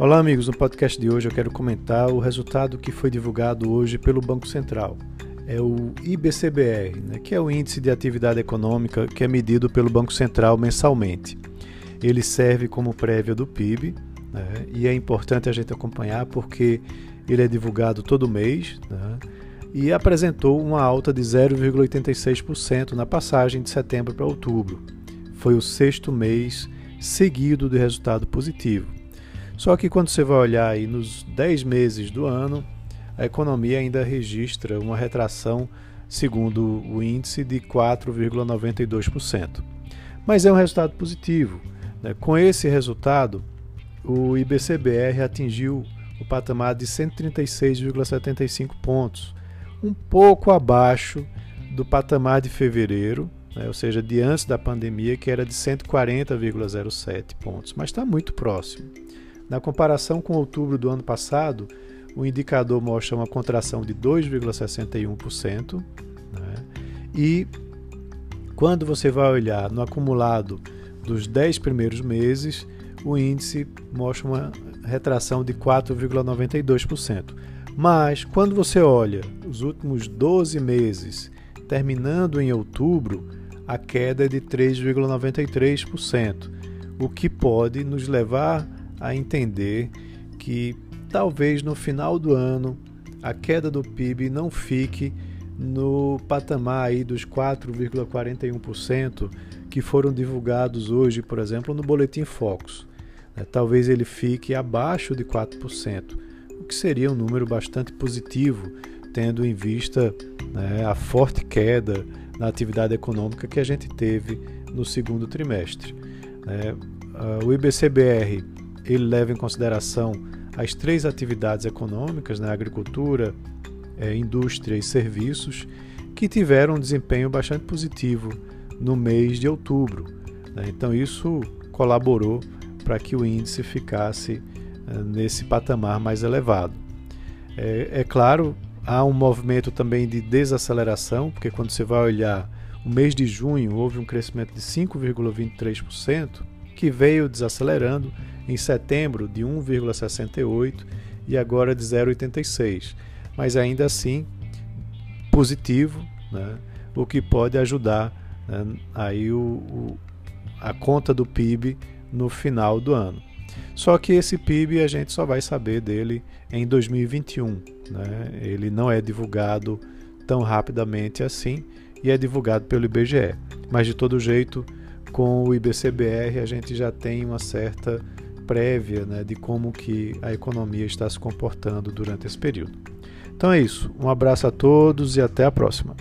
Olá, amigos. No podcast de hoje eu quero comentar o resultado que foi divulgado hoje pelo Banco Central. É o IBCBR, né, que é o Índice de Atividade Econômica que é medido pelo Banco Central mensalmente. Ele serve como prévia do PIB né, e é importante a gente acompanhar porque ele é divulgado todo mês né, e apresentou uma alta de 0,86% na passagem de setembro para outubro. Foi o sexto mês seguido de resultado positivo. Só que quando você vai olhar aí nos 10 meses do ano, a economia ainda registra uma retração, segundo o índice, de 4,92%. Mas é um resultado positivo. Né? Com esse resultado, o IBCBR atingiu o patamar de 136,75 pontos, um pouco abaixo do patamar de fevereiro, né? ou seja, de antes da pandemia, que era de 140,07 pontos, mas está muito próximo. Na comparação com outubro do ano passado, o indicador mostra uma contração de 2,61%. Né? E quando você vai olhar no acumulado dos 10 primeiros meses, o índice mostra uma retração de 4,92%. Mas quando você olha os últimos 12 meses, terminando em outubro, a queda é de 3,93%, o que pode nos levar a entender que talvez no final do ano a queda do PIB não fique no patamar aí dos 4,41% que foram divulgados hoje, por exemplo, no Boletim Focus. Né, talvez ele fique abaixo de 4%, o que seria um número bastante positivo, tendo em vista né, a forte queda na atividade econômica que a gente teve no segundo trimestre. Né. O IBCBR ele leva em consideração as três atividades econômicas, né, agricultura, é, indústria e serviços, que tiveram um desempenho bastante positivo no mês de outubro. Né? Então, isso colaborou para que o índice ficasse é, nesse patamar mais elevado. É, é claro, há um movimento também de desaceleração, porque quando você vai olhar o mês de junho, houve um crescimento de 5,23%, que veio desacelerando em setembro de 1,68 e agora de 0,86, mas ainda assim positivo, né? o que pode ajudar né? aí o, o, a conta do PIB no final do ano. Só que esse PIB a gente só vai saber dele em 2021. Né? Ele não é divulgado tão rapidamente assim e é divulgado pelo IBGE. Mas de todo jeito, com o IBCBR a gente já tem uma certa prévia né, de como que a economia está se comportando durante esse período. Então é isso. Um abraço a todos e até a próxima.